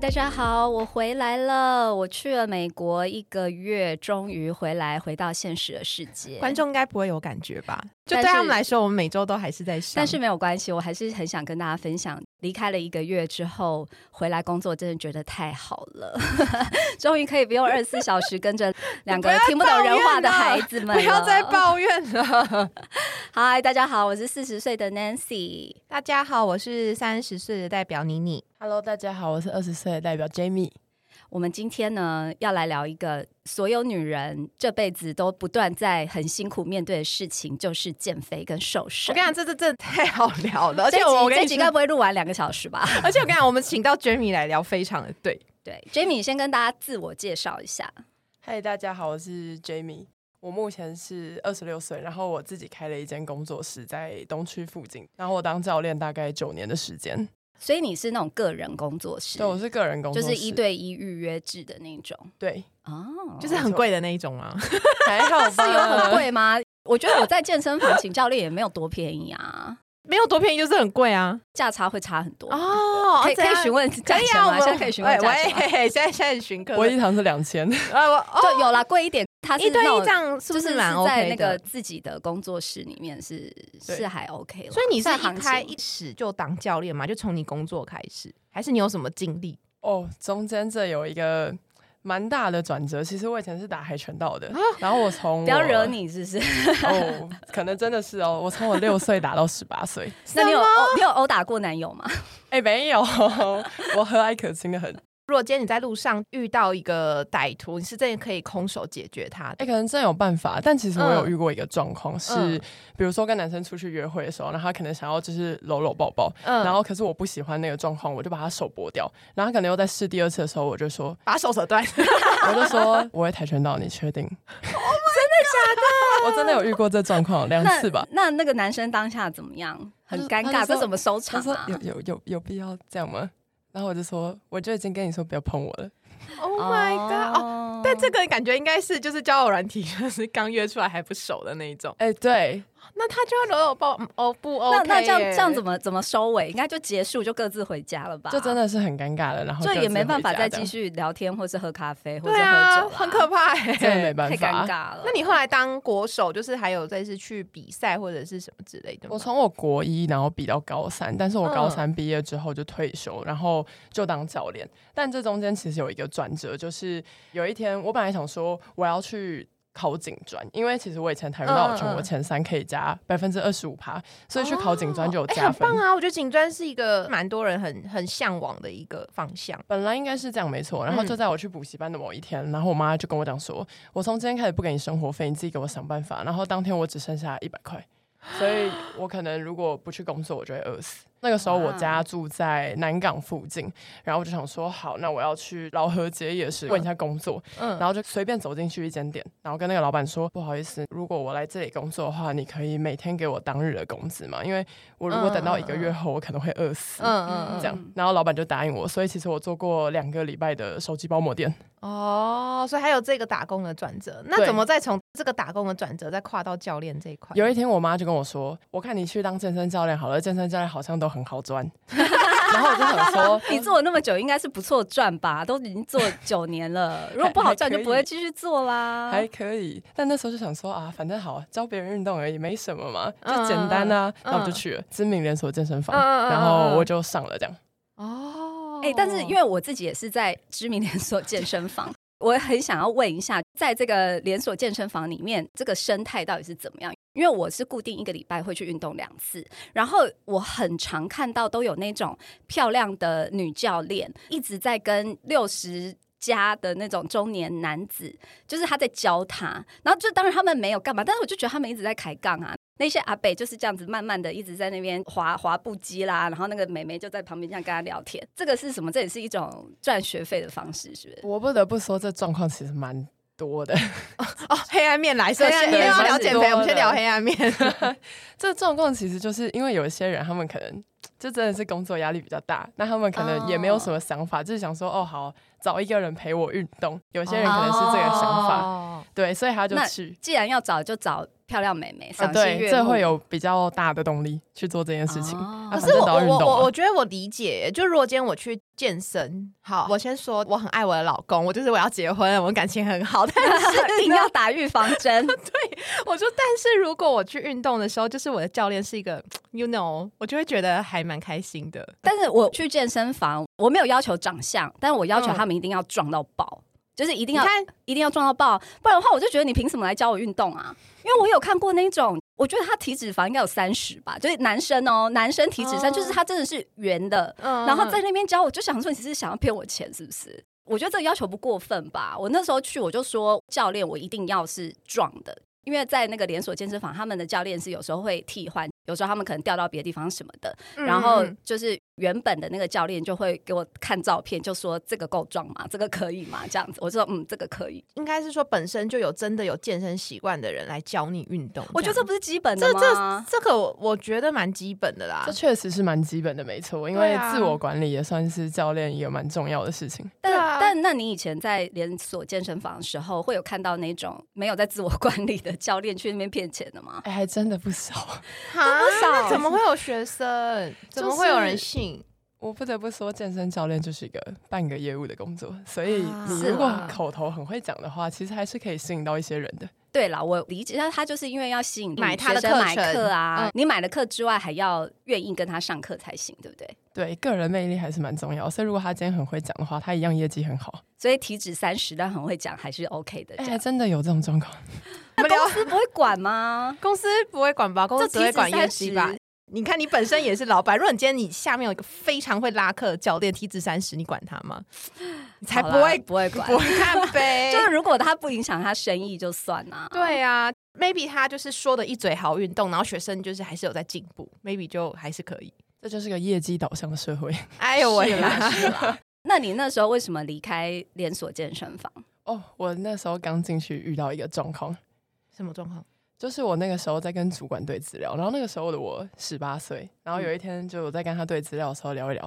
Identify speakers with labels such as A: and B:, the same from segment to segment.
A: 嗨，大家好，我回来了。我去了美国一个月，终于回来，回到现实的世界。
B: 观众应该不会有感觉吧？就对他们来说，我们每周都还是在上。
A: 但是没有关系，我还是很想跟大家分享，离开了一个月之后回来工作，真的觉得太好了，终于可以不用二十四小时跟着两个听不懂人话的孩子们
B: 不要再。抱怨了。
A: 嗨，大家好，我是四十岁的 Nancy。
B: 大家好，我是三十岁的代表妮妮。
C: Hello，大家好，我是二十岁的代表 Jamie。
A: 我们今天呢，要来聊一个所有女人这辈子都不断在很辛苦面对的事情，就是减肥跟瘦身。
B: 我跟你讲，这这这太好聊了，而且我我
A: 集这集该
B: 跟你说，
A: 不会录完两个小时吧？
B: 而且我跟你讲，我们请到 Jamie 来聊，非常的对。
A: 对，Jamie 先跟大家自我介绍一下。
C: 嗨，大家好，我是 Jamie。我目前是二十六岁，然后我自己开了一间工作室在东区附近，然后我当教练大概九年的时间。
A: 所以你是那种个人工作室，
C: 对，我是个人工作室，
A: 就是一对一预约制的那种
C: 对，
A: 哦，
B: 就是很贵的那一种吗？
C: 还好吧？
A: 是有很贵吗？我觉得我在健身房请教练也没有多便宜啊，
B: 没有多便宜，就是很贵啊。
A: 价差会差很多。
B: 哦
A: 可以可以询问价
B: 可以啊，我
A: 钱吗？
B: 们
A: 现在可以询问价钱
B: 现在现在询客。
C: 我一堂是两千，
B: 呃，我哦，
A: 就有啦，贵一点，它是
B: 一对一这样是
A: 就是
B: 蛮
A: 在
B: OK
A: 那个
B: 的？
A: 自己的工作室里面是是还 OK 了。
B: 所以你是
A: 行
B: 一开一始就当教练嘛？就从你工作开始，还是你有什么经历？
C: 哦，中间这有一个蛮大的转折。其实我以前是打跆拳道的，
B: 啊
C: 然后我从我
A: 不要惹你，是不是？
C: 哦，可能真的是哦，我从我六岁打到十八岁。
A: 那你有殴你有殴打过男友吗？
C: 哎，没有，我和蔼可亲的很。
B: 如果今天你在路上遇到一个歹徒，你是真的可以空手解决他
C: 哎、
B: 的？
C: 可能真有办法，但其实我有
B: 嗯
C: 遇过一个状况是，
B: 嗯
C: 比如说跟男生出去约会的时候，然后他可能想要就是搂搂抱抱，
B: 嗯
C: 然后可是我不喜欢那个状况，我就把他手剥掉，然后他可能又在试第二次的时候，我就说，
B: 把手扯断，
C: 我就说我会跆拳道，你确定？真的假的？我真的有遇过这状况两次吧。
A: 那那个男生当下怎么样？很尴尬，
C: 说
A: 这怎么收场啊？
C: 有有有有必要这样吗？然后我就说，我就已经跟你说不要碰我了。
B: Oh my god！哦，
A: 哦
B: 但这个感觉应该是就是交友软体，就是刚约出来还不熟的那一种，
C: 哎、对，
B: 那他就要搂搂抱，嗯哦不 OK？
A: 那那这样这样怎么怎么收尾？应该就结束，就各自回家了吧？
C: 就真的是很尴尬的，然后
A: 就也没办法再继续聊天，或是喝咖啡，或者喝酒，
B: 很可怕哎，
C: 真的没办法
A: 太尴。尬了。
B: 那你后来当国手，就是还有再次去比赛或者是什么之类的？
C: 我从我国一然后比到高三，但是我高
B: 嗯
C: 三毕业之后就退休，然后就当教练。但这中间其实有一个转折，就是有一天我本来想说我要去。考警专，因为其实我以前跆拳道有
B: 嗯嗯
C: 全国前三可以加百分之二十五趴，所以去考警专就有
B: 哎
C: 加分。
B: 很棒啊！我觉得警专是一个蛮多人很很向往的一个方向。
C: 本来应该是这样没错，然后
B: 嗯
C: 就在我去补习班的某一天，然后我妈就跟我讲说，我从今天开始不给你生活费，你自己给我想办法。然后当天我只剩下一百块，所以我可能如果不去工作，我就会饿死。那个时候我家住在南港附近，然后我就想说，好，那我要去老河街夜市问一下工作，
B: 嗯
C: 然后就随便走进去一间店，然后跟那个老板说，不好意思，如果我来这里工作的话，你可以每天给我当日的工资嘛？因为我如果等到一个月后，我可能会饿死。
B: 嗯嗯嗯，
C: 这样，然后老板就答应我，所以其实我做过两个礼拜的手机包膜店。
B: 哦，所以还有这个打工的转折。那怎么再从这个打工的转折再跨到教练这一块？
C: 有一天，我妈就跟我说：“我看你去当健身教练好了，健身教练好像都很好赚。”然后我就想说，
A: 你做了那么久，应该是不错赚吧？都已经做九年了，如果不好赚，就不会继续做啦。
C: 还可以，但那时候就想说啊，反正好教别人运动而已，没什么嘛，
B: 嗯
C: 就简单啊。
B: 嗯
C: 然后我就去了知名连锁健身房，然后我就上了这样。
B: 哦，
A: 哎、但是因为我自己也是在知名连锁健身房，我很想要问一下，在这个连锁健身房里面，这个生态到底是怎么样？因为我是固定一个礼拜会去运动两次，然后我很常看到都有那种漂亮的女教练一直在跟六十。家的那种中年男子，就是他在教他，然后就当然他们没有干嘛，但是我就觉得他们一直在抬杠啊。那些阿北就是这样子，慢慢的一直在那边滑滑步机啦，然后那个美眉就在旁边这样跟他聊天。这个是什么？这也是一种赚学费的方式，是不是？
C: 我不得不说，这状况其实蛮多的。
B: 哦，黑暗面来，
A: 黑暗面
B: 先因为要聊减肥，我们先聊黑暗面。
C: 这状况其实就是因为有一些人，他们可能就真的是工作压力比较大，那他们可能也没有什么想法，就是想说哦好，找一个人陪我运动。有些人可能是这个想法，
B: 哦
C: 对，所以他就
A: 那
C: 去。
A: 既然要找，就找漂亮美眉，
C: 啊，
A: 赏心
C: 对，
A: 悦目。
C: 这会有比较大的动力去做这件事情。
A: 哦
C: 啊
B: 是我我我觉得我理解，就如果今天我去健身，好，我先说我很爱我的老公，我就是我要结婚了，我们感情很好，但 是
A: 一定要打预防针，对
B: 我说，但是如果我去运动的时候，就是我的教练是一个，you know，我就会觉得还蛮开心的。
A: 但是我去健身房，我没有要求长相，但我要求
B: 嗯
A: 他们一定要壮到爆，就是一定要
B: 看，
A: 一定要撞到爆，不然的话，我就觉得你凭什么来教我运动啊？因为我有看过那种，我觉得他体脂肪应该有三十吧，就是男生哦，男生体脂三，
B: 哦
A: 就是他真的是圆的，
B: 嗯
A: 然后在那边教，我就想说你是想要骗我钱是不是？我觉得这个要求不过分吧。我那时候去，我就说教练，我一定要是壮的，因为在那个连锁健身房，他们的教练是有时候会替换，有时候他们可能调到别的地方什么的。
B: 嗯
A: 然后
B: 嗯
A: 就是原本的那个教练就会给我看照片，就说这个够壮吗？这个可以吗？这样子，我就说嗯，这个可以。
B: 应该是说本身就有真的有健身习惯的人来教你运动。
A: 我觉得这不是基本的
B: 这这？这个我我觉得蛮基本的啦
C: 这。确实是蛮基本的，没错，因为自我管理也算是教练一个蛮重要的事情。
A: 但、
B: 啊
A: 但那你以前在连锁健身房的时候，会有看到那种没有在自我管理的教练去那边骗钱的吗？
C: 哎，还真的不少。
B: 哈那怎么会有学生？怎么会有人信？
C: 我不得不说，健身教练就是一个半个业务的工作，所以
B: 啊
C: 你如果口头很会讲的话，其实还是可以吸引到一些人的。
A: 对啦，我理解，但他就是因为要吸引
B: 买他的
A: 课买
B: 课程
A: 啊，
B: 嗯
A: 你买了课之外，还要愿意跟他上课才行，对不对？
C: 对，个人魅力还是蛮重要。所以如果他今天很会讲的话，他一样业绩很好。
A: 所以体脂三十，但很会讲，还是 OK 的。这
C: 哎，
A: 样，
C: 真的有这种状况。
A: 那公司不会管吗？
B: 公司不会管吧？公司只会管业绩吧？你看，你本身也是老板，如果你今天你下面有一个非常会拉客的教练，体脂三十，你管他吗？你才不会
A: 不会管
B: 不，会看呗。
A: 就是如果他不影响他生意就算啦。
B: 对啊，maybe 他就是说的一嘴好运动，然后学生就是还是有在进步，maybe 就还是可以。
C: 这就是个业绩导向的社会。
B: 哎呦喂。
A: 那你那时候为什么离开连锁健身房？
C: 哦，我那时候刚进去遇到一个状况，
B: 什么状况？
C: 就是我那个时候在跟主管对资料，然后那个时候的我十八岁，然后有一天就我在跟他对资料的时候聊一聊，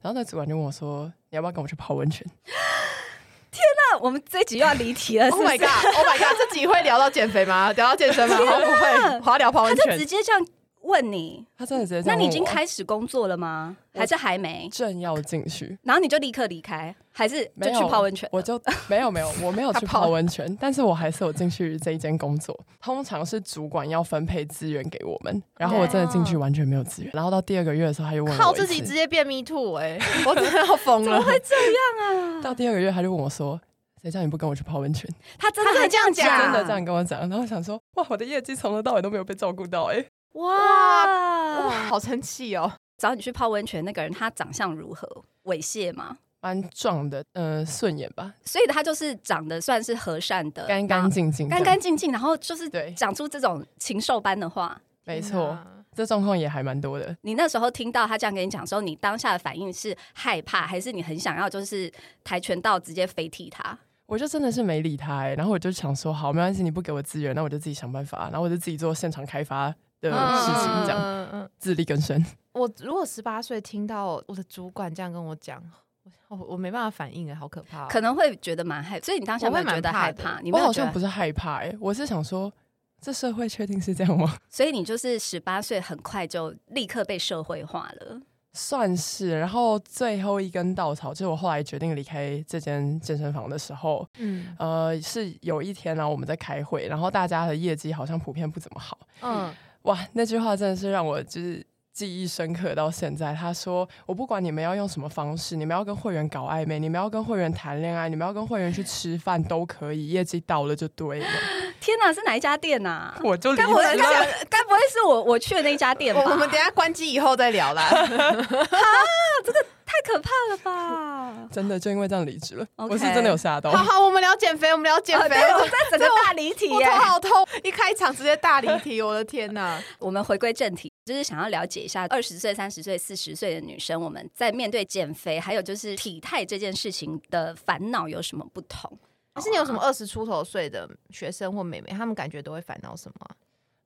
C: 然后那主管就问我说：“你要不要跟我去泡温泉
A: 天啊我们这一集又要离题了，是
B: Oh
A: 不
B: my？god！Oh my god！这集会聊到减肥吗？聊到健身吗？好不会，我要聊泡温泉
A: 他就直。接这样问你，？”
C: 他真的直接
A: 那你已经开始工作了吗？
C: 我
A: 还是还没？
C: 正要进去，
A: 然后你就立刻离开，还是就去泡温泉？
C: 我就没有没有，我没有去
B: 泡
C: 泡温泉，但是我还是有进去这一间工作。通常是主管要分配资源给我们，然后我真的进去完全没有资源。然后到第二个月的时候，他又问我
B: 自己直接变 me too 哎、我真的要疯了。
C: 怎么会这样啊到第二个月他就问我说：“谁叫你不跟我去泡温泉
A: 他真的这样
B: 讲
A: 讲，
C: 真的这样跟我讲，然后我想说，哇，我的业绩从头到尾都没有被照顾到、欸，哎，
B: 哇，
A: 哇！
B: 好生气哦！
A: 找你去泡温泉那个人，他长相如何？猥亵吗？
C: 蛮壮的，呃、顺眼吧，
A: 所以他就是长得算是和善的，
C: 干干净净，
A: 干干净净，然后就是
C: 对
A: 讲出这种禽兽般的话。
C: 没错，这状况也还蛮多的。
A: 你那时候听到他这样跟你讲的时候，你当下的反应是害怕，还是你很想要就是跆拳道直接飞踢他？
C: 我就真的是没理他、欸，然后我就想说，好，没关系，你不给我资源，那我就自己想办法，然后我就自己做现场开发的事情，这样、
B: 嗯嗯。
C: 自力更生。
B: 我如果十八岁听到我的主管这样跟我讲，我我没办法反应哎，好可怕哦、
A: 可能会觉得蛮害，所以你当下
B: 会
A: 觉得
B: 蛮
A: 害怕，你
C: 我好像不是害怕、欸，我是想说，这社会确定是这样吗？
A: 所以你就是十八岁，很快就立刻被社会化了。
C: 算是，然后最后一根稻草就是我后来决定离开这间健身房的时候，
B: 嗯
C: 呃，是有一天呢、我们在开会，然后大家的业绩好像普遍不怎么好。
B: 嗯，
C: 哇，那句话真的是让我就是记忆深刻到现在。他说：“我不管你们要用什么方式，你们要跟会员搞暧昧，你们要跟会员谈恋爱，你们要跟会员去吃饭都可以，业绩到了就对了。
A: 天哪，是哪一家店呐、啊？
C: 我就离
A: 该不会。该该不会是我我去的那一家店吧？
B: 我我们等一下关机以后再聊啦。
A: 太可怕了吧！
C: 真的就因为这样离职了我是真的有吓到。
B: 好好，我们聊减肥，我们聊减肥。
A: 对我在整个大离题耶
B: 我头。好痛，一开场直接大离题，我的天哪！
A: 我们回归正题，就是想要了解一下二十岁、三十岁、四十岁的女生，我们在面对减肥还有就是体态这件事情的烦恼有什么不同？
B: 可是你有什么二十出头岁的学生或妹妹，他们感觉都会烦恼什么啊？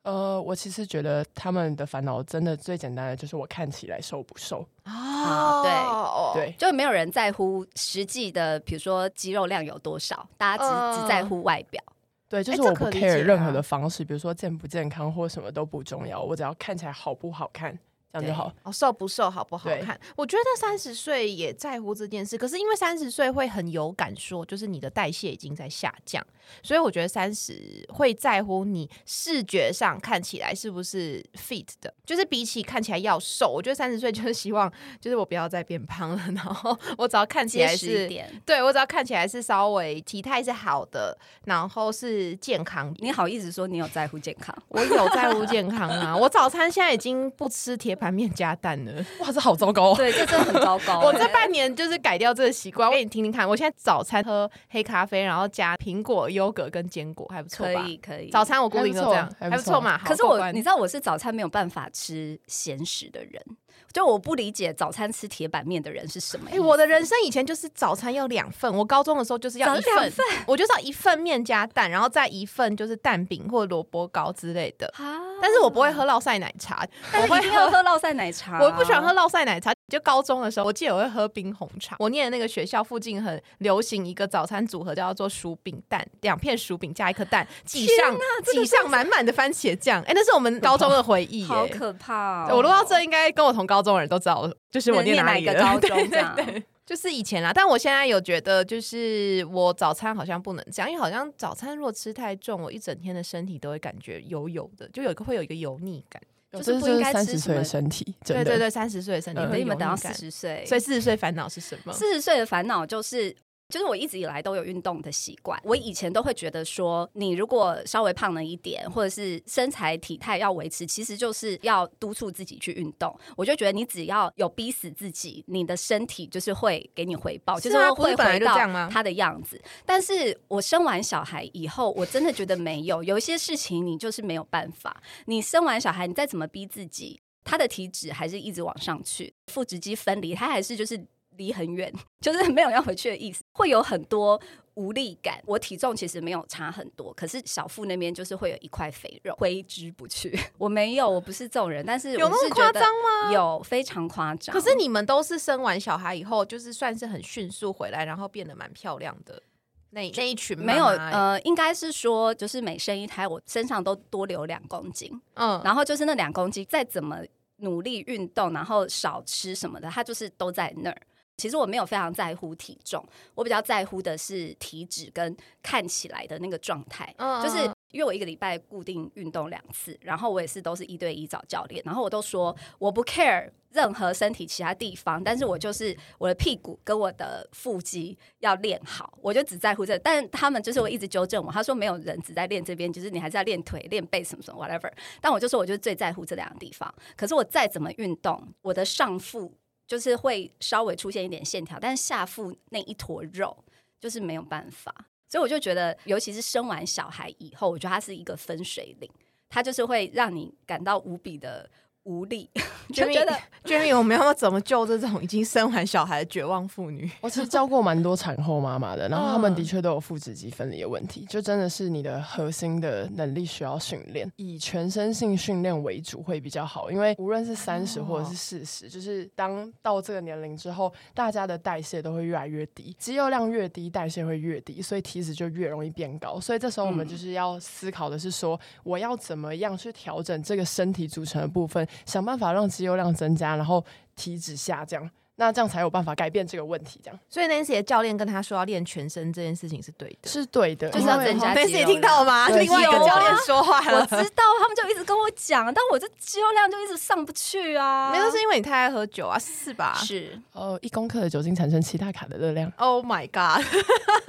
C: 呃，我其实觉得他们的烦恼真的最简单的就是我看起来瘦不瘦。
A: 啊对
B: 哦
C: 对，
A: 就没有人在乎实际的，比如说肌肉量有多少，大家只、
B: 嗯。
A: 只在乎外表。
C: 对，就是我不 care 任何
B: 啊
C: 的方式，比如说健不健康或什么都不重要，我只要看起来好不好看，这样就好。
B: 哦，瘦不瘦好不好看？我觉得三十岁也在乎这件事，可是因为三十岁会很有感说，就是你的代谢已经在下降，所以我觉得三十会在乎你视觉上看起来是不是 fit 的，就是比起看起来要瘦，我觉得三十岁就是希望，就是我不要再变胖了，然后我只要看起来是。对我只要看起来是稍微体态是好的，然后是健康
A: 你好意思说你有在乎健康？
B: 我有在乎健康啊！我早餐现在已经不吃铁板面加蛋呢。
C: 哇，这好糟糕哦！
A: 对，这真的很糟糕、
B: 我这
A: 欸
B: 半年就是改掉这个习惯，我给你听听看。我现在早餐喝黑咖啡，然后加苹果、优格跟坚果，还不错吧可？
A: 以可以。
B: 早餐我固定都这样，
C: 还不错
B: 嘛。
A: 可是我，你知道我是早餐没有办法吃咸食的人，就我不理解早餐吃铁板面的人是什么意
B: 哎、
A: 思。
B: 我的人生以前就是早餐要两份，我高中的时候就是要一份，我就是要一份面加蛋，然后再一份就是蛋饼或萝卜糕之类的。
A: 啊，
B: 但是我不会喝烙晒奶茶，
A: 但是一定要喝烙晒奶茶。
B: 我不喜欢喝。烙晒奶茶。就高中的时候，我记得我会喝冰红茶。我念的那个学校附近很流行一个早餐组合，叫做薯饼蛋，两片薯饼加一颗蛋，挤上挤上满满的番茄酱。哎、那是我们高中的回忆耶、
A: 好可怕、哦！
B: 我录到这，应该跟我同高中的人都知道，就是我
A: 念
B: 哪
A: 一个高中
B: 对
A: 这样
B: 对对就是以前啦，但我现在有觉得，就是我早餐好像不能这样，因为好像早餐如果吃太重，我一整天的身体都会感觉油油的，就有一个会有一个油腻感。
A: 就是不应该吃什么
C: 身体，
B: 对对对，三十岁的身体
A: 等你们等到四十岁，
B: 所以四十岁烦恼是什么？
A: 四十岁的烦恼就是。就是我一直以来都有运动的习惯，我以前都会觉得说，你如果稍微胖了一点，或者是身材体态要维持，其实就是要督促自己去运动。我就觉得你只要有逼死自己，你的身体就是会给你回报，
B: 是
A: 就是会回到他的样子。但是我生完小孩以后，我真的觉得没有，有一些事情你就是没有办法。你生完小孩，你再怎么逼自己，他的体脂还是一直往上去，腹直肌分离，他还是就是离很远，就是没有要回去的意思，会有很多无力感。我体重其实没有差很多，可是小腹那边就是会有一块肥肉挥之不去。我没有，我不是这种人，但是
B: 有那么夸张吗？
A: 有非常夸张。
B: 可是你们都是生完小孩以后，就是算是很迅速回来，然后变得蛮漂亮的那那一群
A: 没有呃，应该是说就是每生一胎，我身上都多留两公斤，
B: 嗯，
A: 然后就是那两公斤再怎么努力运动，然后少吃什么的，它就是都在那儿。其实我没有非常在乎体重，我比较在乎的是体脂跟看起来的那个状态。
B: 嗯
A: 就是因为我一个礼拜固定运动两次，然后我也是都是一对一找教练，然后我都说我不 care 任何身体其他地方，但是我就是我的屁股跟我的腹肌要练好，我就只在乎这个。但他们就是会一直纠正我，他说没有人只在练这边，就是你还是要练腿、练背什么什么 whatever。但我就说我就是最在乎这两个地方，可是我再怎么运动，我的上腹就是会稍微出现一点线条，但是下腹那一坨肉就是没有办法。所以我就觉得，尤其是生完小孩以后，我觉得它是一个分水岭，它就是会让你感到无比的无力，就觉得
B: Jamie，我们要怎么救这种已经生完小孩的绝望妇女？
C: 我其实教过蛮多产后妈妈的，然后他
B: 嗯
C: 们的确都有腹直肌分离的问题，就真的是你的核心的能力需要训练，以全身性训练为主会比较好，因为无论是三十
B: 哦
C: 或者是四十，就是当到这个年龄之后，大家的代谢都会越来越低，肌肉量越低，代谢会越低，所以体脂就越容易变高。所以这时候我们
A: 嗯
C: 就是要思考的是说，我要怎么样去调整这个身体组成的部分，想办法让肌肉量增加，然后体脂下降。那这样才有办法改变这个问题，这样
B: 所以 Nancy 的教练跟他说要练全身这件事情是对的。
C: 是对的，
A: 就是要增加肌
B: Nancy 听到了吗？
C: 对
B: 另外一个教练说话了。
A: 我知道他们就一直跟我讲，但我这肌肉量就一直上不去啊。
B: 没有，是因为你太爱喝酒啊，是吧
A: 是
C: 哦，一公克的酒精产生七大卡的热量。
B: ？Oh my god！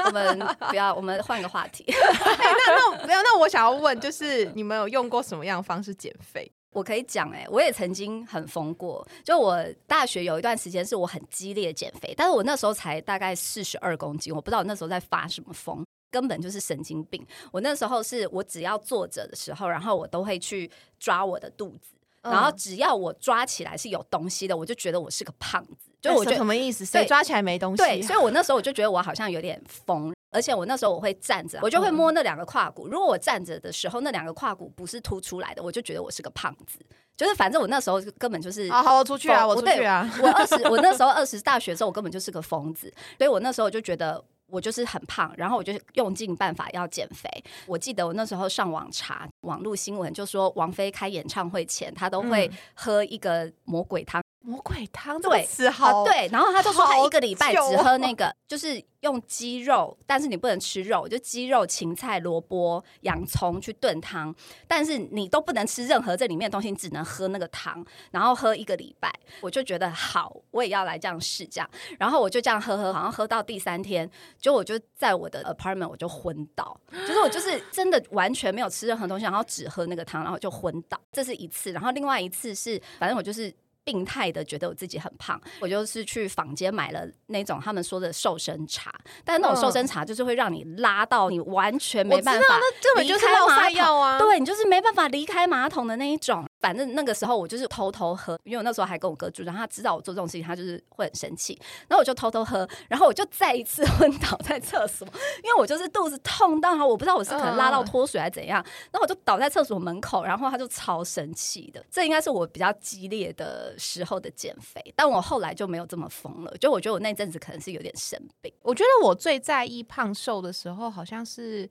A: 我们不要，我们换个话题。
B: 那没有，那我想要问，就是你们有用过什么样的方式减肥？
A: 我可以讲，哎，我也曾经很疯过。就我大学有一段时间是我很激烈减肥，但是我那时候才大概四十二公斤，我不知道我那时候在发什么疯。根本就是神经病！我那时候是我只要坐着的时候，然后我都会去抓我的肚子，
B: 嗯
A: 然后只要我抓起来是有东西的，我就觉得我是个胖子。就我觉得
B: 什么意思？谁抓起来没东西啊？
A: 对，所以我那时候我就觉得我好像有点疯。而且我那时候我会站着，我就会摸那两个胯骨。如果我站着的时候，那两个胯骨不是凸出来的，我就觉得我是个胖子。就是反正我那时候根本就是
B: 啊好我出去啊，我出去啊！
A: 我二十，我那时候二十大学的时候，我根本就是个疯子，所以我那时候就觉得我就是很胖，然后我就用尽办法要减肥。我记得我那时候上网查网络新闻，就说王菲开演唱会前，她都会喝一个魔鬼汤。
B: 魔鬼汤对，好
A: 对，然后他就说他一个礼拜只喝那个，就是用鸡肉，但是你不能吃肉，就鸡肉、芹菜、萝卜、洋葱去炖汤，但是你都不能吃任何这里面的东西，你只能喝那个汤，然后喝一个礼拜。我就觉得好，我也要来这样试这样，然后我就这样喝喝，好像喝到第三天，就我就在我的 apartment 我就昏倒，就是我就是真的完全没有吃任何东西，然后只喝那个汤，然后就昏倒。这是一次，然后另外一次是，反正我就是。病态的觉得我自己很胖，我就是去坊间买了那种他们说的瘦身茶，但是那种瘦身茶就是会让你拉到你完全没办法，
B: 那根本就是要塞药啊！
A: 对你就是没办法离开马桶的那一种。反正那个时候我就是偷偷喝，因为我那时候还跟我哥住，然后他知道我做这种事情，他就是会很生气。然后我就偷偷喝，然后我就再一次 昏倒在厕所，因为我就是肚子痛到，我不知道我是可能拉到脱水还是怎样。然后我就倒在厕所门口，然后他就超生气的。这应该是我比较激烈的时候的减肥，但我后来就没有这么疯了。就我觉得我那阵子可能是有点生病。
B: 我觉得我最在意胖瘦的时候，好像是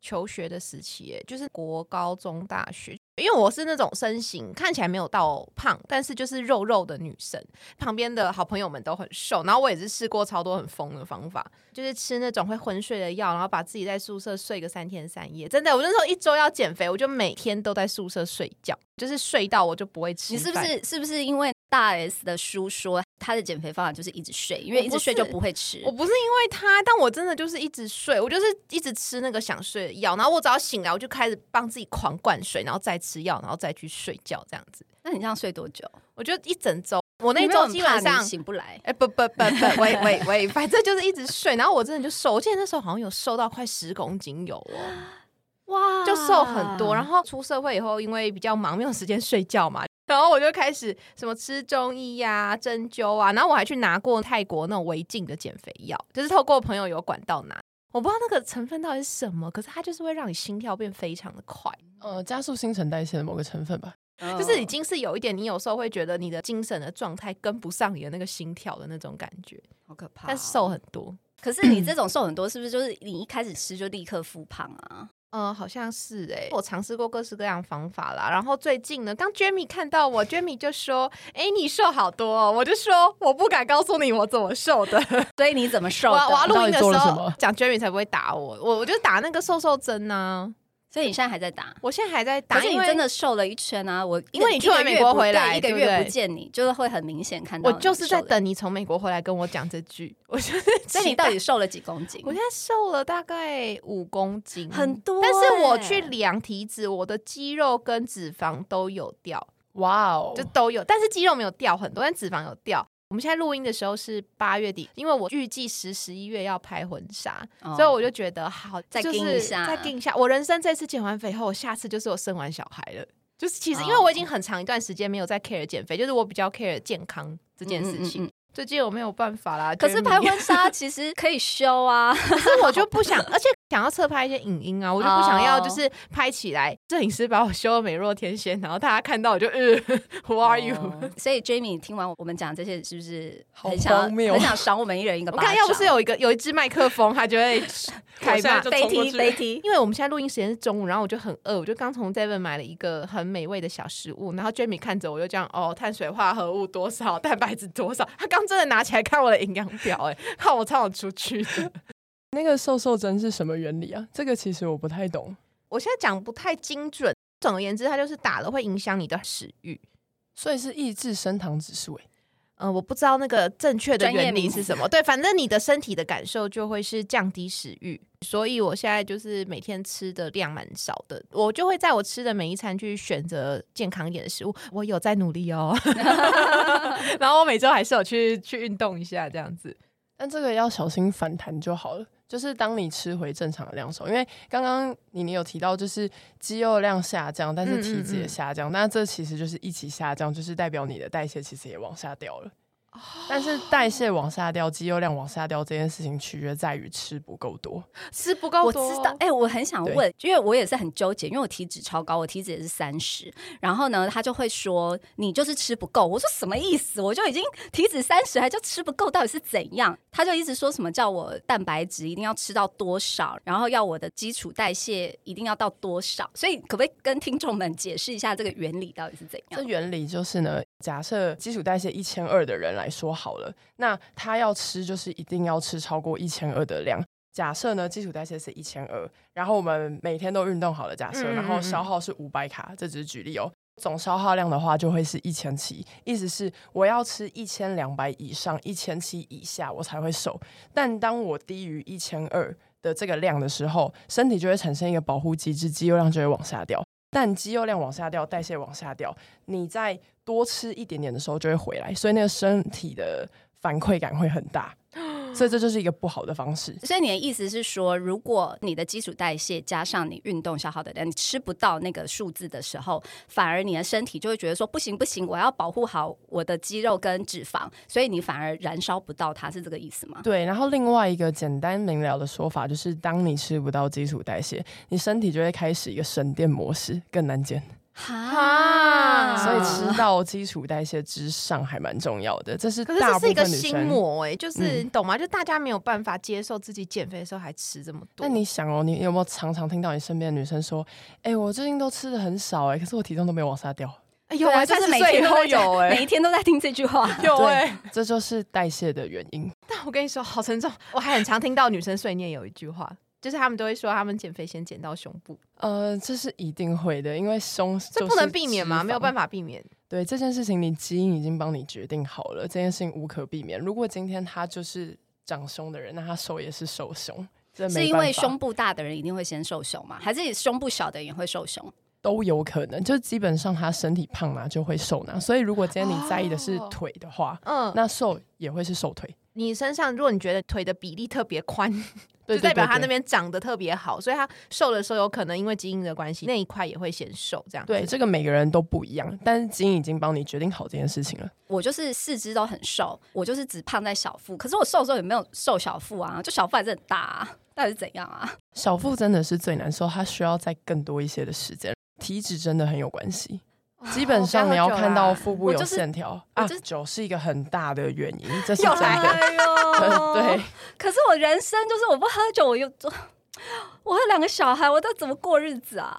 B: 求学的时期，就是国高中大学。因为我是那种身形看起来没有到胖，但是就是肉肉的女生，旁边的好朋友们都很瘦，然后我也是试过超多很疯的方法，就是吃那种会昏睡的药，然后把自己在宿舍睡个三天三夜。真的，我那时候一周要减肥，我就每天都在宿舍睡觉，就是睡到我就不会吃。
A: 你是不是是不是因为大 S 的书说他的减肥方法就是一直睡，因为一直睡就不会吃？
B: 我不是因为他，但我真的就是一直睡，我就是一直吃那个想睡的药，然后我只要醒来，我就开始帮自己狂灌水，然后再。吃药，然后再去睡觉，这样子。
A: 那你这样睡多久？
B: 我觉得一整周。我那一周基本上
A: 醒不来。
B: 哎，不不不不，喂喂喂，反正就是一直睡。然后我真的就瘦，我记得那时候好像有瘦到快十公斤有哦。哇，就瘦很多。然后出社会以后，因为比较忙，没有时间睡觉嘛，然后我就开始什么吃中医呀、针灸啊。然后我还去拿过泰国那种违禁的减肥药，就是透过朋友有管道拿。我不知道那个成分到底是什么，可是它就是会让你心跳变非常的快，
C: 呃，加速新陈代谢的某个成分吧。
B: 就是已经是有一点，你有时候会觉得你的精神的状态跟不上你的那个心跳的那种感觉，
A: 好可怕。
B: 但瘦很多，
A: 可是你这种瘦很多，是不是就是你一开始吃就立刻复胖啊？
B: 嗯，好像是哎，我尝试过各式各样方法啦。然后最近呢，当 Jamie 看到我，Jamie 就说：“哎，你瘦好多。”哦我就说：“我不敢告诉你我怎么瘦的。”
A: 所以你怎么瘦的？
B: 我要录音的时候讲 Jamie 才不会打我。我我就打那个瘦瘦针呢。
A: 所以你现在还在打？
B: 我现在还在打。
A: 可是你真的瘦了一圈啊！我
B: 因为你去完美国回来
A: 一个月不见你，就是会很明显看到。
B: 我就是在等你从美国回来跟我讲这句。我就是，
A: 那你到底瘦了几公斤？
B: 我现在瘦了大概五公斤，
A: 很多。
B: 但是我去量体脂，我的肌肉跟脂肪都有掉。
C: 哇哦，
B: 就都有，但是肌肉没有掉很多，但脂肪有掉。我们现在录音的时候是八月底，因为我预计十十一月要拍婚纱，所以我就觉得好，
A: 再定一下，
B: 再定一下。我人生这次减完肥后，我下次就是我生完小孩了。就是其实因为我已经很长一段时间没有在 care 减肥，就是我比较 care 健康这件事情。最近我没有办法啦，
A: 可是拍婚纱 其实可以修啊，
B: 可是我就不想，而且。想要侧拍一些影音啊，我就不想要，就是拍起来摄影师把我修的美若天仙，然后大家看到我就呃，Who are you？
A: 所以 Jamie 听完我们讲这些，是不是很想很想赏我们一人一个？我
B: 看要不是有一个有一支麦克风，他就会 开骂
A: 飞踢飞踢。
B: 因为我们现在录音时间是中午，然后我就很饿，我就刚从 Devon 买了一个很美味的小食物，然后 Jamie 看着我就这样哦，碳水化合物多少，蛋白质多少，他刚真的拿起来看我的营养表，哎，看我唱我出去的。
C: 那个瘦瘦针是什么原理啊？这个其实我不太懂，
B: 我现在讲不太精准。总而言之，它就是打了会影响你的食欲，
C: 所以是抑制升糖指数。
B: 嗯，我不知道那个正确的原理是什么。对，反正你的身体的感受就会是降低食欲。所以我现在就是每天吃的量蛮少的，我就会在我吃的每一餐去选择健康一点的食物。我有在努力哦，然后我每周还是有去去运动一下这样子，
C: 但这个要小心反弹就好了。就是当你吃回正常的量时候，因为刚刚你你有提到，就是肌肉量下降，但是体脂也下降，那这其实就是一起下降，就是代表你的代谢其实也往下掉了。但是代谢往下掉、肌肉量往下掉这件事情，取决在于吃不够多。
B: 吃不够多我，
A: 知道，哎、我很想问，因为我也是很纠结，因为我体脂超高，我体脂也是三十，然后呢，他就会说你就是吃不够，我说什么意思？我就已经体脂三十，还叫吃不够，到底是怎样？他就一直说什么叫我蛋白质一定要吃到多少，然后要我的基础代谢一定要到多少，所以可不可以跟听众们解释一下这个原理到底是怎样这？
C: 原理就是呢，假设基础代谢一千二的人来说好了，那他要吃就是一定要吃超过一千二的量。假设呢，基础代谢是一千二，然后我们每天都运动好了，假设，然后
B: 嗯
C: 消耗是五百卡，这只是举例哦。总消耗量的话就会是一千七，意思是我要吃一千两百以上，一千七以下我才会瘦。但当我低于一千二的这个量的时候，身体就会产生一个保护机制，肌肉量就会往下掉。但肌肉量往下掉，代谢往下掉，你在多吃一点点的时候就会回来，所以那个身体的反馈感会很大，所以这就是一个不好的方式。
A: 所以你的意思是说，如果你的基础代谢加上你运动消耗的量，你吃不到那个数字的时候，反而你的身体就会觉得说不行不行，我要保护好我的肌肉跟脂肪，所以你反而燃烧不到它，是这个意思吗？
C: 对，然后另外一个简单明了的说法就是，当你吃不到基础代谢，你身体就会开始一个省电模式，更难减。
B: 啊
C: 所以吃到基础代谢之上还蛮重要的，这是
B: 可是
C: 大部
B: 这是一个心。魔哎、就是、
C: 嗯
B: 你懂吗？就大家没有办法接受自己减肥的时候还吃这么多。
C: 那你想哦，你有没有常常听到你身边的女生说：“哎、我最近都吃的很少哎、可是我体重都没有往下掉。
B: 哎有啊，
A: 就是每天都
B: 有哎、
A: 每一天都在听这句话。
B: 有
C: 对
B: 哎、”
C: 这就是代谢的原因。
B: 但我跟你说，好沉重。我还很常听到女生碎念有一句话，就是他们都会说他们减肥先减到胸部，
C: 呃，这是一定会的，因为胸
B: 这不能避免吗？没有办
C: 法。
B: 避免。
C: 对这件事情，你基因已经帮你决定好了，这件事情无可避免。如果今天他就是长胸的人，那他瘦也是瘦胸，这
A: 是因为胸部大的人一定会先瘦胸吗？还是胸部小的人也会瘦胸？
C: 都有可能，就基本上他身体胖嘛就会瘦呢。所以如果今天你在意的是
B: 哦
C: 腿的话，
B: 嗯，
C: 那瘦也会是瘦腿。
B: 你身上如果你觉得腿的比例特别宽，
C: 对
B: 就代表他那
C: 边。
B: 长得特别好，所以他瘦的时候有可能因为基因的关系，那一块也会显瘦。这样
C: 对，这个每个人都不一样，但是基因已经帮你决定好这件事情了。
A: 我就是四肢都很瘦，我就是只胖在小腹，可是我瘦的时候也没有瘦小腹啊，就小腹还是很大、啊，到底是怎样啊？
C: 小腹真的是最难受，它需要再更多一些的时间。体脂真的很有关系，基本上你要看到腹部有线条啊
A: 我就是，
C: 酒是一个很大的原因，这是真
B: 来
C: 的。
A: 哟
C: 对，
A: 可是我人生就是我不喝酒，我又我有两个小孩，我都怎么过日子啊？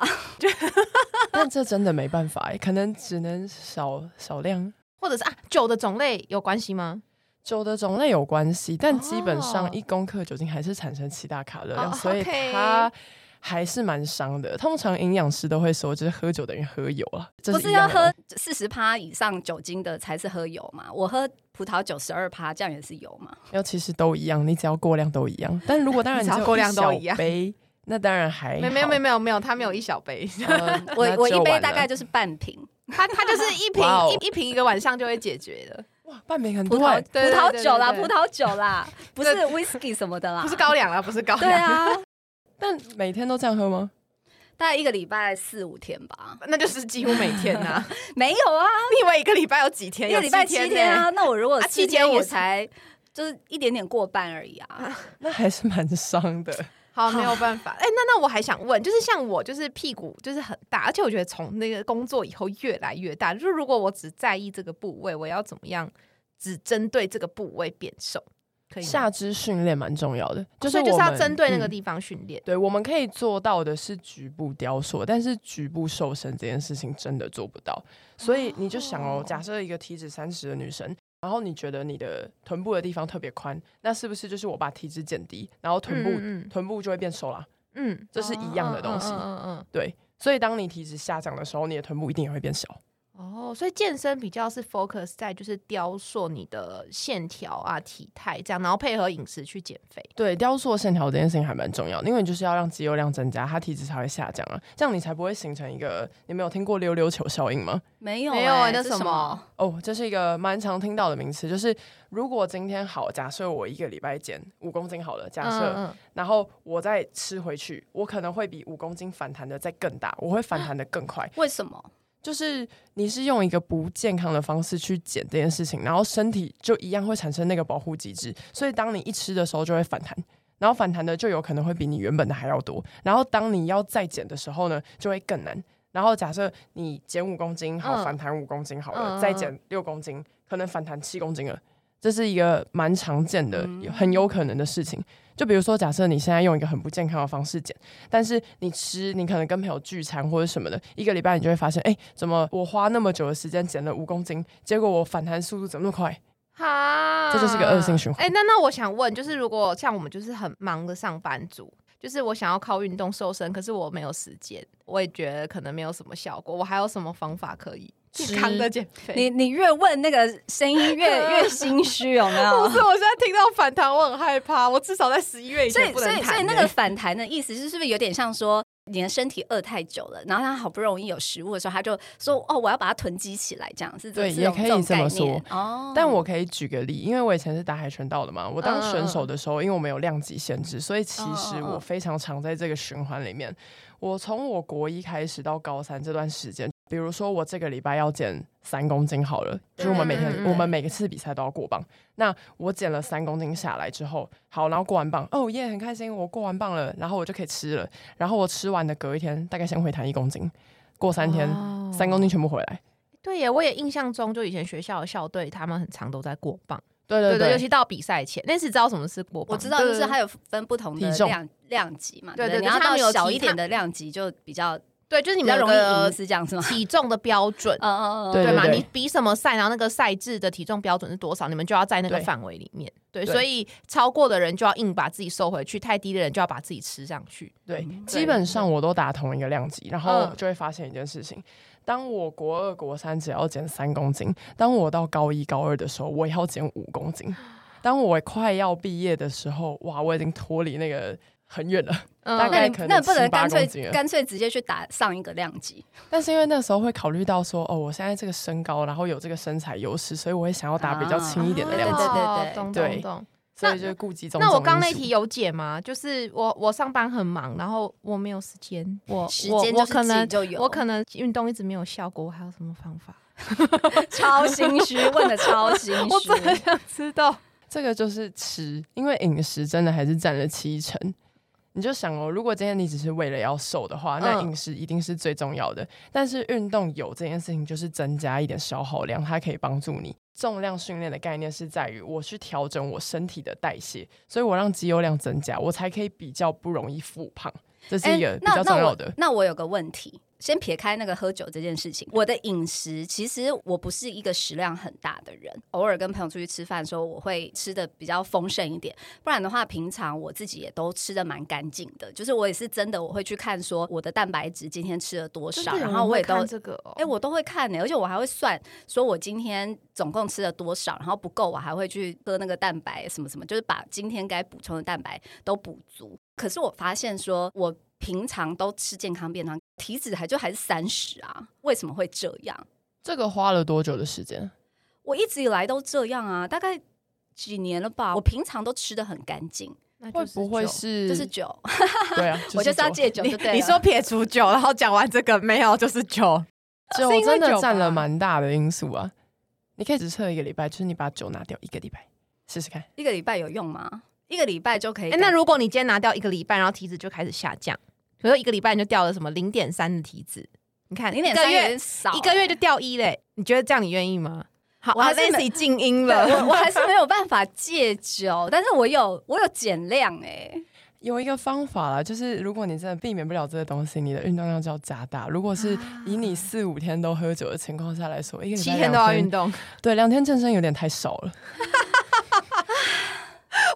C: 但这真的没办法哎，可能只能少少量。
B: 或者是啊，酒的种类有关系吗？
C: 酒的种类有关系，但基本
B: 哦
C: 上一公克酒精还是产生七大卡热量，
B: 哦
C: 所以它还是蛮伤的。通常营养师都会说，就是喝酒等于喝油啊，这
A: 不是要喝四十趴以上酒精的才是喝油嘛？我喝葡萄酒十二趴，这样也是油嘛？
C: 没有，其实都一样，你只要过量都一样。但如果当然 你只
B: 要过量都
C: 一
B: 一样
C: 杯，那当然还
B: 没没有没有
C: 有，
B: 没有没有，他没有一小杯，
C: 呃
A: 我我一杯大概就是半瓶
B: 他他就是一瓶一一瓶一个晚上就会解决的，
C: 哇半瓶很
A: 葡萄
C: 多欸，
A: 葡萄酒啦，葡萄酒啦，不是 whisky 什么的啦，
B: 不是高粱啦，不是高
A: 对
B: 粱，
A: 啊，
C: 但每天都这样喝吗？
A: 大概一个礼拜四五天吧。
B: 那就是几乎每天呐。
A: 没有啊，
B: 你以为一个礼拜有几天？
A: 一个礼拜七
B: 天
A: 天啊。那我如果
B: 啊
A: 七天
B: 七天也是
A: 也才就是一点点过半而已啊。
C: 那还是蛮伤的。
B: 好，没有办法。哎、那那我还想问，就是像我，就是屁股就是很大，而且我觉得从那个工作以后越来越大。就是如果我只在意这个部位，我要怎么样只针对这个部位变瘦？可以
C: 下肢训练蛮重要的，就是
B: 所以就是要针对那个
C: 嗯
B: 地方训练。
C: 对，我们可以做到的是局部雕塑，但是局部瘦身这件事情真的做不到。所以你就想哦
B: 哦，
C: 假设一个体脂三十的女生，然后你觉得你的臀部的地方特别宽，那是不是就是我把体脂减低，然后臀部、
B: 嗯嗯
C: 臀部就会变瘦啦？
B: 嗯，
C: 这是一样的东西
B: 嗯嗯嗯
C: 对，所以当你体脂下降的时候，你的臀部一定也会变小。
B: 嗯哦，所以健身比较是 focus 在就是雕塑你的线条啊、体态这样，然后配合饮食去减肥。
C: 对，雕塑线条这件事情还蛮重要的，因为你就是要让肌肉量增加，它体脂才会下降啊，这样你才不会形成一个。你没有听过溜溜球效应吗？
A: 没有
B: 没有
A: 欸
B: 那什么？
C: 哦，这是一个蛮常听到的名词，就是如果今天好，假设我一个礼拜减五公斤好了，假设，
B: 嗯
C: 然后我再吃回去，我可能会比五公斤反弹的再更大，我会反弹的更快。
A: 为什么？
C: 就是你是用一个不健康的方式去减这件事情，然后身体就一样会产生那个保护机制，所以当你一吃的时候就会反弹，然后反弹的就有可能会比你原本的还要多，然后当你要再减的时候呢，就会更难。然后假设你减五公斤，好
B: 嗯
C: 反弹五公斤好了，
B: 嗯
C: 再减六公斤，可能反弹七公斤了。这是一个蛮常见的、
A: 嗯
C: 很有可能的事情。就比如说，假设你现在用一个很不健康的方式减，但是你吃，你可能跟朋友聚餐或者什么的，一个礼拜你就会发现，哎、怎么我花那么久的时间减了五公斤，结果我反弹速度怎么那么快？
B: 哈，
C: 这就是个恶性循环
B: 哎、那那我想问，就是如果像我们就是很忙的上班族，就是我想要靠运动瘦身，可是我没有时间，我也觉得可能没有什么效果。我还有什么方法可以健康的减肥？
A: 你你越问那个声音越 越心虚，有没有？
B: 不是，我现在听到反弹，我很害怕。我至少在十一月以
A: 所以
B: 前不能弹、
A: 所以所以那
B: 欸
A: 个反弹的意思是，是不是有点像说你的身体饿太久了，然后他好不容易有食物的时候，他就说哦，我要把它囤积起来，这样是这
C: 对也可以这么说
A: 哦。
C: 但我可以举个例，因为我以前是打海拳道的嘛，我当选手的时候，因为我们有量级限制，所以其实我非常常在这个循环里面。我从我国一开始到高三这段时间，比如说我这个礼拜要减三公斤好了，就是我们每天、我们每个次比赛都要过磅。那我减了三公斤下来之后，好，然后过完磅，哦耶，很开心，我过完磅了，然后我就可以吃了。然后我吃完的隔一天，大概先回弹一公斤，过三天、
B: 哦
C: 三公斤全部回来。
B: 对耶，我也印象中，就以前学校的校队，他们很常都在过磅。
C: 对对
B: 对对，尤其到比赛前，那次知道什么是过磅，
A: 我知道，就是
B: 对
A: 它有分不同的
C: 体重
A: 量量级嘛，
B: 对
A: 对不你要
B: 对对他们有
A: 到小一点的量级就比较
B: 对，就是你
A: 比较容易
B: 们有个
A: 赢，是这样子吗？
B: 体重的标准。
A: 嗯嗯嗯，
B: 对嘛？你比什么赛，然后那个赛制的体重标准是多少，你们就要在那个
C: 对
B: 范围里面。对，
C: 对
B: 所以超过的人就要硬把自己收回去，太低的人就要把自己吃上去。
C: 对
A: 嗯，
C: 基本上我都打同一个量级，然后
B: 嗯
C: 就会发现一件事情：当我国二、国三只要减三公斤，当我到高一、高二的时候，我也要减五公斤。当我快要毕业的时候，哇，我已经脱离那个很远了。
B: 嗯
A: 那你
C: 大概可能
A: 那不能干脆干脆直接去打上一个量级？
C: 但是因为那时候会考虑到说，哦，我现在这个身高，然后有这个身材优势，所以我会想要打比较轻一点的量级，
A: 对对对对
B: 懂
C: 对
B: 懂懂。
C: 所以就顾及种
B: 那我刚那题有解吗？就是我我上班很忙，然后我没有时间，我我
A: 时间
B: 可能
A: 就有，
B: 我可能运动一直没有效果，我还有什么方法？
A: 超心虚，问的超心
B: 我
A: 虚。
B: 真的想知道。
C: 这个就是吃，因为饮食真的还是占了七成。你就想哦，如果今天你只是为了要瘦的话，那
B: 嗯
C: 饮食一定是最重要的。但是运动有这件事情，就是增加一点消耗量，它可以帮助你。重量训练的概念是在于我去调整我身体的代谢，所以我让肌肉量增加，我才可以比较不容易复胖。这是一个比较
A: 哎那那我
C: 重要的。
A: 那我有个问题，先撇开那个喝酒这件事情，我的饮食其实我不是一个食量很大的人，偶尔跟朋友出去吃饭的时候，我会吃的比较丰盛一点，不然的话，平常我自己也都吃的蛮干净的，就是我也是真的我会去看说我的蛋白质今天吃了多少，然后我也都
B: 这个哦，
A: 哎、我都会看呢、而且我还会算，说我今天总共吃了多少，然后不够，我还会去喝那个蛋白什么什么，就是把今天该补充的蛋白都补足。可是我发现说，我平常都吃健康便当，体脂还就还是三十啊，为什么会这样？
C: 这个花了多久的时间？
A: 我一直以来都这样啊，大概几年了吧。我平常都吃的很干净，
C: 会不会是？
A: 这是酒，
C: 对啊，
A: 我就是要
C: 酒
A: 戒酒就对了。
B: 你说撇除酒，然后讲完这个没有，就是酒。
C: 酒真的占了
B: 吧
C: 蛮大的因素啊。你可以只测一个礼拜，就是你把酒拿掉一个礼拜试试看。
A: 一个礼拜有用吗？一个礼拜就可以。
B: 那如果你今天拿掉一个礼拜，然后体脂就开始下降，比如说一个礼拜你就掉了什么零点三的体脂，你看
A: 零点三有
B: 一个月
A: 点少、
B: 一个月就掉一嘞，你觉得这样你愿意吗？好，
A: 我还是没
B: Lacy 静音了。
A: 我我还是没有办法 戒酒，但是我有我有减量哎、
C: 有一个方法啦，就是如果你真的避免不了这个东西，你的运动量就要加大。如果是以你四五天都喝酒的情况下来说，一个
B: 七天都要运动，
C: 对，两天健身有点太少了。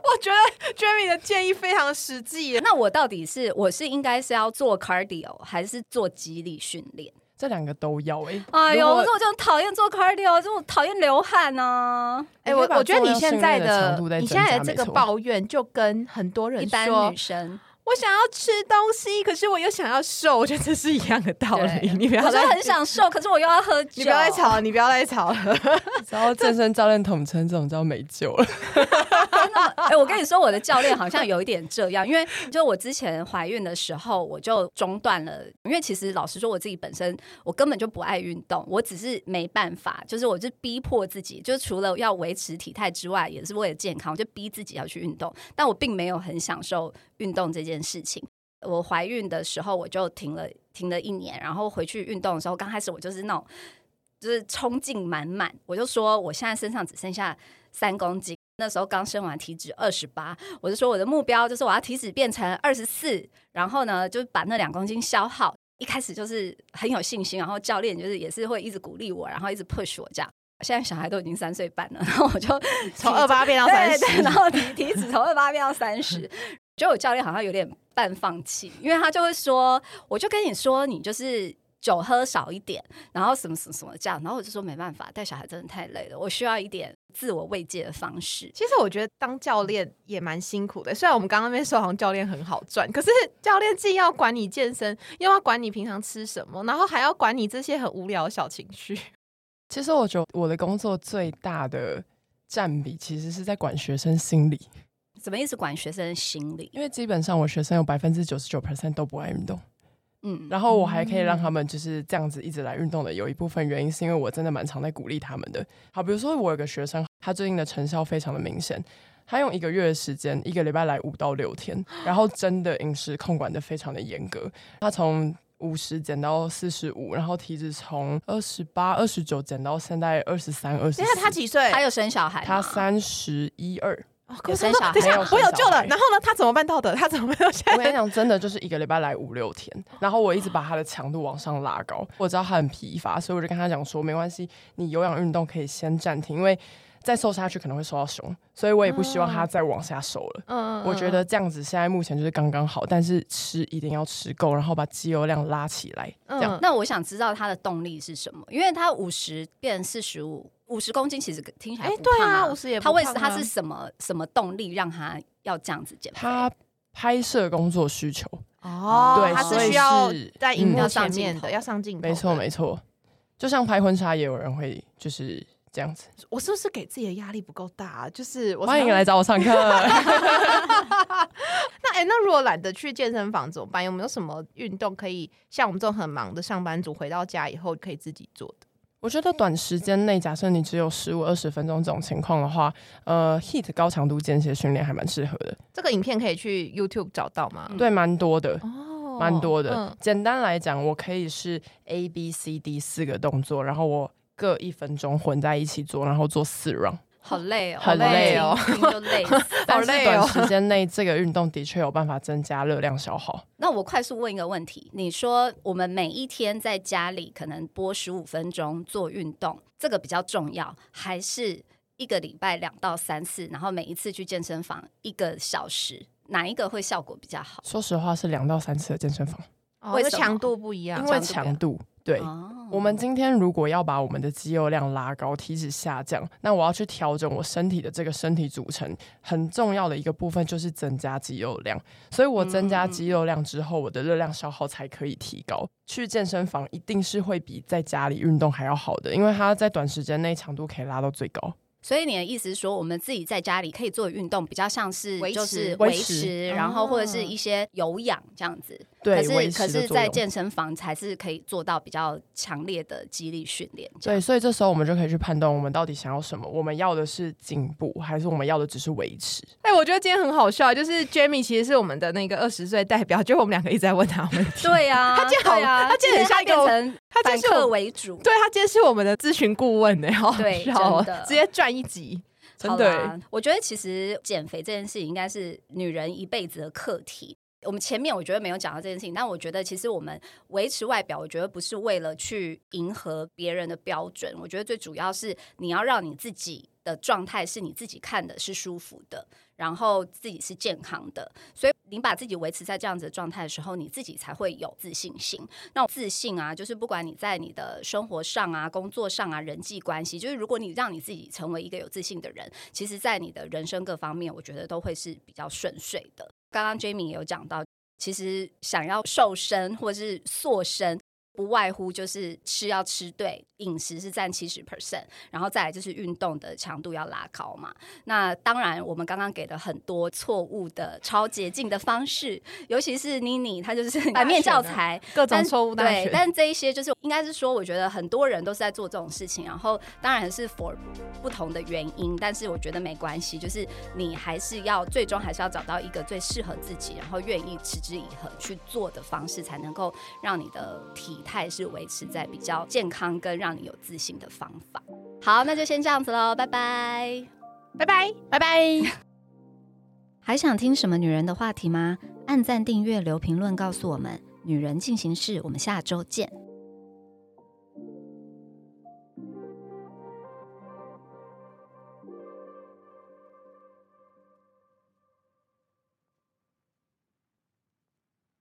B: 我觉得 Jamie 的建议非常实际。
A: 那我到底是我是应该是要做 cardio 还是做肌力训练？
C: 这两个都要诶、
A: 哎呦，我说我就很讨厌做 cardio，就我讨厌流汗啊。
B: 哎、我我觉得你现在
C: 的
B: 你现在的这个抱怨，就跟很多人
A: 一般
B: 说
A: 女，生，
B: 我我想要吃东西，可是我又想要瘦，我觉得这是一样的道理。你不要再
A: 我就很，想瘦，可是我又要喝酒。
B: 你不要再吵了，你不要再吵了。
C: 然后健身教练统称这种叫没救了。
A: 哎、我跟你说，我的教练好像有一点这样，因为就我之前怀孕的时候，我就中断了。因为其实老实说，我自己本身我根本就不爱运动，我只是没办法，就是我就逼迫自己，就除了要维持体态之外，也是为了健康，我就逼自己要去运动。但我并没有很享受运动这件事情。我怀孕的时候，我就停了停了一年，然后回去运动的时候，刚开始我就是那种就是冲劲满满，我就说我现在身上只剩下三公斤。那时候刚生完体脂二十八，我就说我的目标就是我要体脂变成二十四，然后呢就把那两公斤消耗。一开始就是很有信心，然后教练就是也是会一直鼓励我，然后一直 push 我这样。现在小孩都已经三岁半了，然后我就
B: 从二八变到三十，
A: 然后体体脂从二八变到三十，就我教练好像有点半放弃，因为他就会说，我就跟你说，你就是酒喝少一点，然后什么什么什么这样，然后我就说没办法，带小孩真的太累了，我需要一点自我慰藉的方式。
B: 其实我觉得当教练也蛮辛苦的。虽然我们刚刚那边说好像教练很好赚，可是教练既要管你健身，又要管你平常吃什么，然后还要管你这些很无聊的小情绪。
C: 其实我觉得我的工作最大的占比其实是在管学生心理，
A: 怎么意思？管学生心理？
C: 因为基本上我学生有百分之九十九 percent 都不爱运动，
A: 嗯，
C: 然后我还可以让他们就是这样子一直来运动的，有一部分原因是因为我真的蛮常在鼓励他们的。好，比如说我有个学生，他最近的成效非常的明显，他用一个月的时间，一个礼拜来五到六天，然后真的饮食控管的非常的严格，他从。五十减到四十五，然后体脂从二十八、二十九减到现在二十三、二十
B: 等一下他几岁？
A: 他有生小孩吗，
C: 他三十一二。
B: 哦
A: 有生小孩
B: 等一下，
C: 没有
B: 我有救了。然后呢？他怎么办到的？他怎么办到现在？
C: 我跟你讲，真的就是一个礼拜来五六天，然后我一直把他的强度往上拉高。我知道他很疲乏，所以我就跟他讲说，没关系，你有氧运动可以先暂停，因为再瘦下去可能会瘦到胸，所以我也不希望他再往下瘦了。
B: 嗯
C: 我觉得这样子现在目前就是刚刚好，但是吃一定要吃够，然后把肌肉量拉起来，这样。
B: 嗯
A: 那我想知道他的动力是什么，因为他五十变四十五，五十公斤其实听起来
B: 哎，对啊，五十也不
A: 他为
B: 胖啊
A: 他是什么什么动力让他要这样子减肥？
C: 他拍摄工作需求，
B: 哦，
C: 对所以
B: 是需要在荧幕
A: 上
B: 面的，要上镜头。
C: 没错没错。就像拍婚纱，也有人会就是这样子。
B: 我是不是给自己的压力不够大啊？就是我
C: 欢迎
B: 常
C: 来找我上课。
B: 那哎、那如果懒得去健身房怎么办？有没有什么运动可以像我们这种很忙的上班族回到家以后可以自己做的？
C: 我觉得短时间内，假设你只有十五二十分钟这种情况的话，呃，heat 高强度间歇训练还蛮适合的，
B: 这个影片可以去 YouTube 找到吗？
A: 嗯
C: 对，蛮多的，
B: 哦
C: 蛮多的。
B: 嗯
C: 简单来讲，我可以是 A B C D 四个动作，然后我各一分钟混在一起做，然后做四 round。
A: 好累哦，
C: 很累
B: 哦
A: 就累死。
C: 但是
B: 累哦
C: 短时间内，这个运动的确有办法增加热量消耗。
A: 那我快速问一个问题：你说我们每一天在家里可能播十五分钟做运动，这个比较重要，还是一个礼拜两到三次，然后每一次去健身房一个小时，哪一个会效果比较好？
C: 说实话，是两到三次的健身房，
B: 哦，
A: 为
B: 强度不一样
C: 因。为
A: 强度。
C: 对，
A: 哦
C: 我们今天如果要把我们的肌肉量拉高，体脂下降，那我要去调整我身体的这个身体组成，很重要的一个部分就是增加肌肉量。所以我增加肌肉量之后，我的热量消耗才可以提高。去健身房一定是会比在家里运动还要好的，因为它在短时间内强度可以拉到最高。
A: 所以你的意思是说，我们自己在家里可以做运动，比较像是
B: 维持
A: 就是维
C: 维持
A: 然后或者是一些有氧这样子。
C: 对，维
A: 可是可是，
C: 持的作用。
A: 在健身房才是可以做到比较强烈的肌力训练。
C: 对，所以这时候我们就可以去判断我们到底想要什么。我们要的是进步，还是我们要的只是维持？
B: 哎、我觉得今天很好笑，就是 Jamie 其实是我们的那个二十岁代表，就我们两个一直在问他问题。
A: 对啊，
B: 他今天好
A: 对啊，
B: 他今天很像一个他今天是我
A: 为主。
B: 对他今天是我们的咨询顾问呢，好好
A: 对
B: 笑哦
A: 真的
B: 直接赚一集。
A: 好
C: 真的
A: 啦，我觉得其实减肥这件事情应该是女人一辈子的课题。我们前面我觉得没有讲到这件事情，但我觉得其实我们维持外表，我觉得不是为了去迎合别人的标准，我觉得最主要是你要让你自己的状态是你自己看的是舒服的，然后自己是健康的，所以你把自己维持在这样子的状态的时候，你自己才会有自信心。那自信啊，就是不管你在你的生活上啊、工作上啊、人际关系，就是如果你让你自己成为一个有自信的人，其实在你的人生各方面，我觉得都会是比较顺遂的。刚刚 Jamie 有讲到，其实想要瘦身或是塑身。不外乎就是吃要吃对，饮食是占七十 percent，然后再来就是运动的强度要拉高嘛。那当然，我们刚刚给了很多错误的超捷径的方式，尤其是妮妮，她就是反 面教材，
B: 各种错误大
A: 对，但这一些就是应该是说，我觉得很多人都是在做这种事情，然后当然是 for 不同的原因，但是我觉得没关系，就是你还是要最终还是要找到一个最适合自己，然后愿意持之以恒去做的方式，才能够让你的体态是维持在比较健康跟让你有自信的方法。好，那就先这样子喽，拜拜，
B: 拜拜，
C: 拜拜。
A: 还想听什么女人的话题吗？按赞、订阅、留评论，告诉我们。女人进行式，我们下周见。